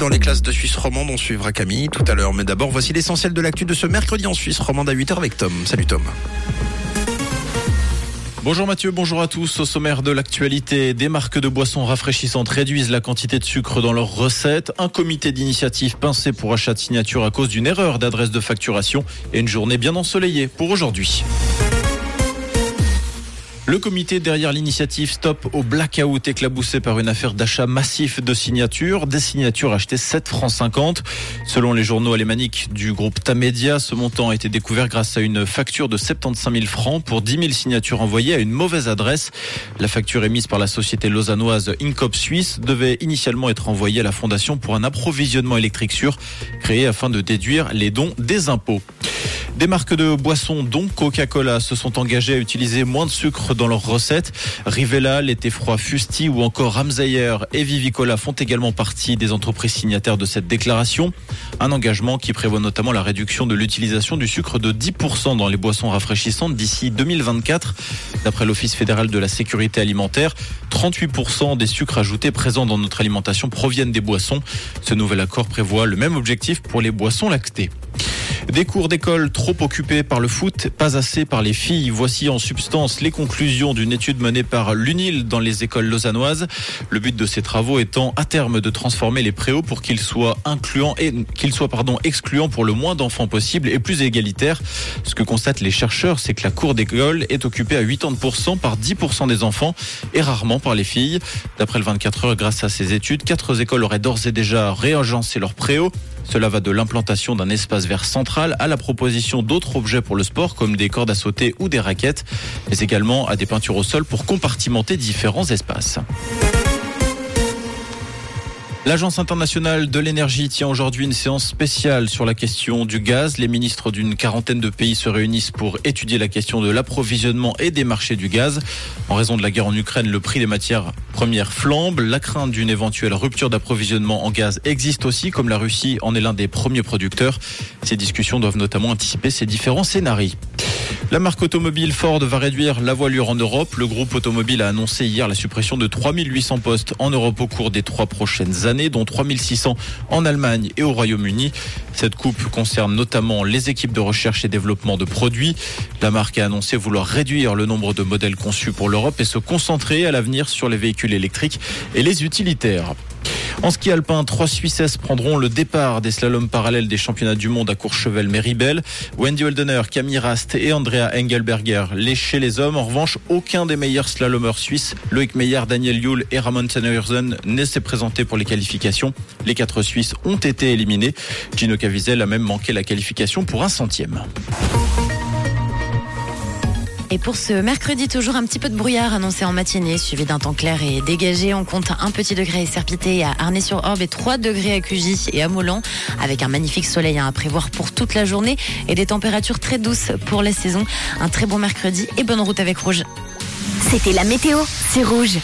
dans les classes de Suisse romande. On suivra Camille tout à l'heure. Mais d'abord, voici l'essentiel de l'actu de ce mercredi en Suisse romande à 8h avec Tom. Salut Tom. Bonjour Mathieu, bonjour à tous. Au sommaire de l'actualité, des marques de boissons rafraîchissantes réduisent la quantité de sucre dans leurs recettes. Un comité d'initiative pincé pour achat de signature à cause d'une erreur d'adresse de facturation et une journée bien ensoleillée pour aujourd'hui. Le comité derrière l'initiative Stop au blackout éclaboussé par une affaire d'achat massif de signatures. Des signatures achetées 7 francs 50. Selon les journaux alémaniques du groupe Tamedia, ce montant a été découvert grâce à une facture de 75 000 francs pour 10 000 signatures envoyées à une mauvaise adresse. La facture émise par la société lausannoise Incop Suisse devait initialement être envoyée à la fondation pour un approvisionnement électrique sûr, créé afin de déduire les dons des impôts. Des marques de boissons, dont Coca-Cola, se sont engagées à utiliser moins de sucre dans leurs recettes. Rivella, l'été froid Fusti ou encore Ramsayer et Vivicola font également partie des entreprises signataires de cette déclaration. Un engagement qui prévoit notamment la réduction de l'utilisation du sucre de 10% dans les boissons rafraîchissantes d'ici 2024. D'après l'Office fédéral de la sécurité alimentaire, 38% des sucres ajoutés présents dans notre alimentation proviennent des boissons. Ce nouvel accord prévoit le même objectif pour les boissons lactées. Des cours d'école trop occupés par le foot, pas assez par les filles. Voici en substance les conclusions d'une étude menée par l'UNIL dans les écoles lausannoises. Le but de ces travaux étant à terme de transformer les préaux pour qu'ils soient incluants et qu'ils soient pardon excluants pour le moins d'enfants possible et plus égalitaires. Ce que constatent les chercheurs, c'est que la cour d'école est occupée à 80% par 10% des enfants et rarement par les filles. D'après le 24 heures, grâce à ces études, quatre écoles auraient d'ores et déjà réagencé leurs préaux. Cela va de l'implantation d'un espace vert central à la proposition d'autres objets pour le sport comme des cordes à sauter ou des raquettes, mais également à des peintures au sol pour compartimenter différents espaces. L'Agence internationale de l'énergie tient aujourd'hui une séance spéciale sur la question du gaz. Les ministres d'une quarantaine de pays se réunissent pour étudier la question de l'approvisionnement et des marchés du gaz. En raison de la guerre en Ukraine, le prix des matières premières flambe. La crainte d'une éventuelle rupture d'approvisionnement en gaz existe aussi, comme la Russie en est l'un des premiers producteurs. Ces discussions doivent notamment anticiper ces différents scénarios. La marque automobile Ford va réduire la voilure en Europe. Le groupe automobile a annoncé hier la suppression de 3800 postes en Europe au cours des trois prochaines années, dont 3600 en Allemagne et au Royaume-Uni. Cette coupe concerne notamment les équipes de recherche et développement de produits. La marque a annoncé vouloir réduire le nombre de modèles conçus pour l'Europe et se concentrer à l'avenir sur les véhicules électriques et les utilitaires. En ski alpin, trois Suissesses prendront le départ des slaloms parallèles des championnats du monde à Courchevel-Méribel. Wendy Holdener, Camille Rast et Andrea Engelberger chez les hommes. En revanche, aucun des meilleurs slalomers suisses, Loïc Meyer, Daniel Yule et Ramon Tennersen, ne s'est présenté pour les qualifications. Les quatre Suisses ont été éliminés. Gino Caviezel a même manqué la qualification pour un centième. Et pour ce mercredi, toujours un petit peu de brouillard annoncé en matinée, suivi d'un temps clair et dégagé. On compte un petit degré Serpité à Arnay-sur-Orbe et 3 degrés à Cugy et à Moulin, avec un magnifique soleil à prévoir pour toute la journée et des températures très douces pour la saison. Un très bon mercredi et bonne route avec Rouge. C'était la météo, c'est Rouge.